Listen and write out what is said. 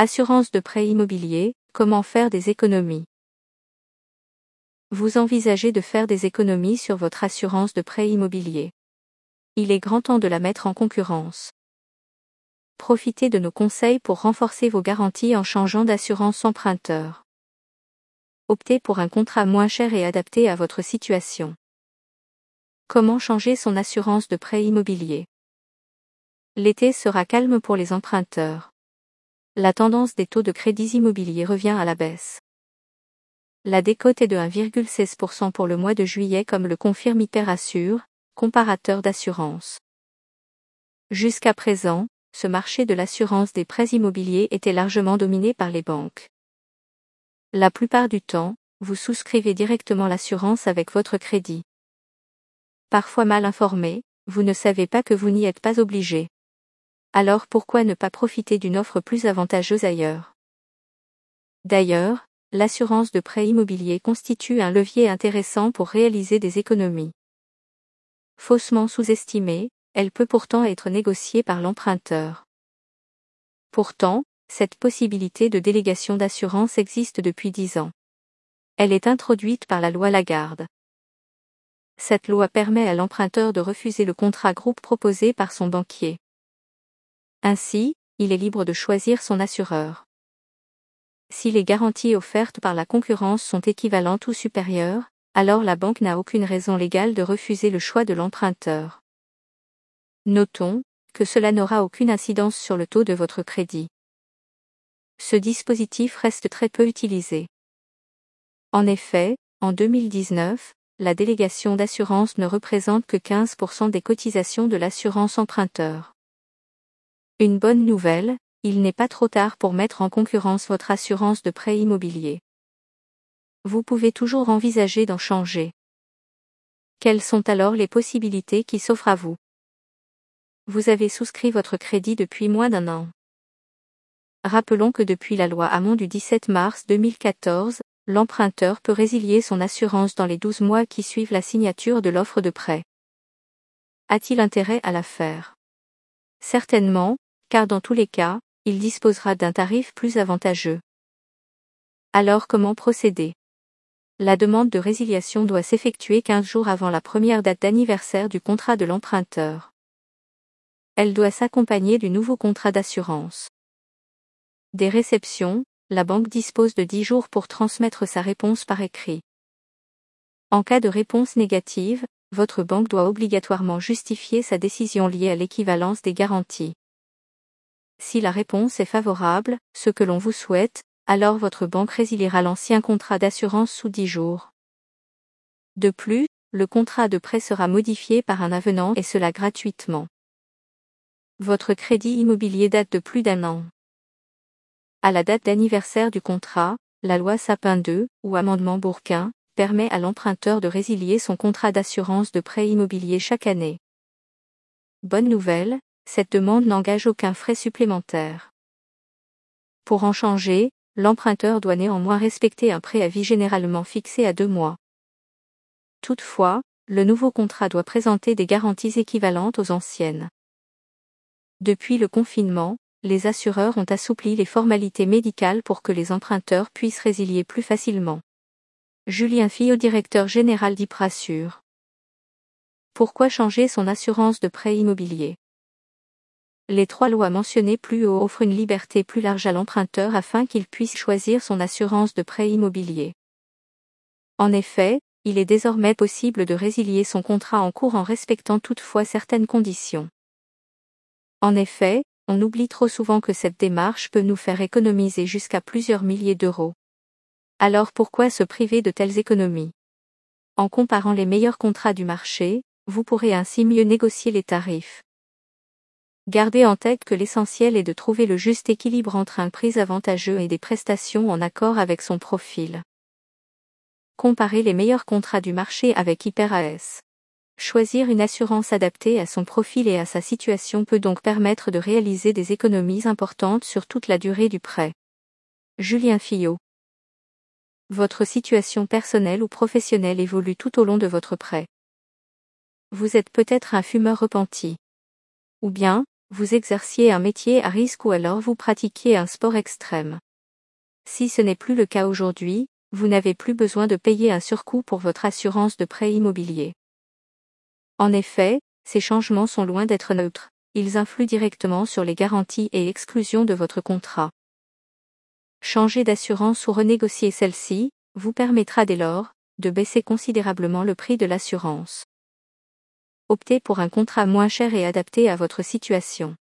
Assurance de prêt immobilier, comment faire des économies Vous envisagez de faire des économies sur votre assurance de prêt immobilier. Il est grand temps de la mettre en concurrence. Profitez de nos conseils pour renforcer vos garanties en changeant d'assurance emprunteur. Optez pour un contrat moins cher et adapté à votre situation. Comment changer son assurance de prêt immobilier? L'été sera calme pour les emprunteurs. La tendance des taux de crédits immobiliers revient à la baisse. La décote est de 1,16% pour le mois de juillet comme le confirme Hyperassure, comparateur d'assurance. Jusqu'à présent, ce marché de l'assurance des prêts immobiliers était largement dominé par les banques. La plupart du temps, vous souscrivez directement l'assurance avec votre crédit. Parfois mal informé, vous ne savez pas que vous n'y êtes pas obligé. Alors pourquoi ne pas profiter d'une offre plus avantageuse ailleurs? D'ailleurs, l'assurance de prêt immobilier constitue un levier intéressant pour réaliser des économies. Faussement sous-estimée, elle peut pourtant être négociée par l'emprunteur. Pourtant, cette possibilité de délégation d'assurance existe depuis dix ans. Elle est introduite par la loi Lagarde. Cette loi permet à l'emprunteur de refuser le contrat groupe proposé par son banquier. Ainsi, il est libre de choisir son assureur. Si les garanties offertes par la concurrence sont équivalentes ou supérieures, alors la banque n'a aucune raison légale de refuser le choix de l'emprunteur. Notons que cela n'aura aucune incidence sur le taux de votre crédit. Ce dispositif reste très peu utilisé. En effet, en 2019, la délégation d'assurance ne représente que 15% des cotisations de l'assurance emprunteur. Une bonne nouvelle, il n'est pas trop tard pour mettre en concurrence votre assurance de prêt immobilier vous pouvez toujours envisager d'en changer. Quelles sont alors les possibilités qui s'offrent à vous? Vous avez souscrit votre crédit depuis moins d'un an. Rappelons que depuis la loi Hamon du 17 mars 2014, l'emprunteur peut résilier son assurance dans les 12 mois qui suivent la signature de l'offre de prêt. A-t-il intérêt à la faire? Certainement, car dans tous les cas, il disposera d'un tarif plus avantageux. Alors comment procéder? La demande de résiliation doit s'effectuer 15 jours avant la première date d'anniversaire du contrat de l'emprunteur. Elle doit s'accompagner du nouveau contrat d'assurance. Des réceptions, la banque dispose de 10 jours pour transmettre sa réponse par écrit. En cas de réponse négative, votre banque doit obligatoirement justifier sa décision liée à l'équivalence des garanties. Si la réponse est favorable, ce que l'on vous souhaite, alors votre banque résiliera l'ancien contrat d'assurance sous 10 jours. De plus, le contrat de prêt sera modifié par un avenant et cela gratuitement. Votre crédit immobilier date de plus d'un an. À la date d'anniversaire du contrat, la loi Sapin 2, ou amendement Bourquin, permet à l'emprunteur de résilier son contrat d'assurance de prêt immobilier chaque année. Bonne nouvelle, cette demande n'engage aucun frais supplémentaire. Pour en changer, l'emprunteur doit néanmoins respecter un préavis généralement fixé à deux mois. Toutefois, le nouveau contrat doit présenter des garanties équivalentes aux anciennes. Depuis le confinement, les assureurs ont assoupli les formalités médicales pour que les emprunteurs puissent résilier plus facilement. Julien Fillot, directeur général d'Iprassure. Pourquoi changer son assurance de prêt immobilier? Les trois lois mentionnées plus haut offrent une liberté plus large à l'emprunteur afin qu'il puisse choisir son assurance de prêt immobilier. En effet, il est désormais possible de résilier son contrat en cours en respectant toutefois certaines conditions. En effet, on oublie trop souvent que cette démarche peut nous faire économiser jusqu'à plusieurs milliers d'euros. Alors pourquoi se priver de telles économies? En comparant les meilleurs contrats du marché, vous pourrez ainsi mieux négocier les tarifs. Gardez en tête que l'essentiel est de trouver le juste équilibre entre un prix avantageux et des prestations en accord avec son profil. Comparez les meilleurs contrats du marché avec HyperAS. Choisir une assurance adaptée à son profil et à sa situation peut donc permettre de réaliser des économies importantes sur toute la durée du prêt. Julien Fillot. Votre situation personnelle ou professionnelle évolue tout au long de votre prêt. Vous êtes peut-être un fumeur repenti. Ou bien, vous exerciez un métier à risque ou alors vous pratiquiez un sport extrême. Si ce n'est plus le cas aujourd'hui, vous n'avez plus besoin de payer un surcoût pour votre assurance de prêt immobilier. En effet, ces changements sont loin d'être neutres, ils influent directement sur les garanties et exclusions de votre contrat. Changer d'assurance ou renégocier celle-ci, vous permettra dès lors, de baisser considérablement le prix de l'assurance. Optez pour un contrat moins cher et adapté à votre situation.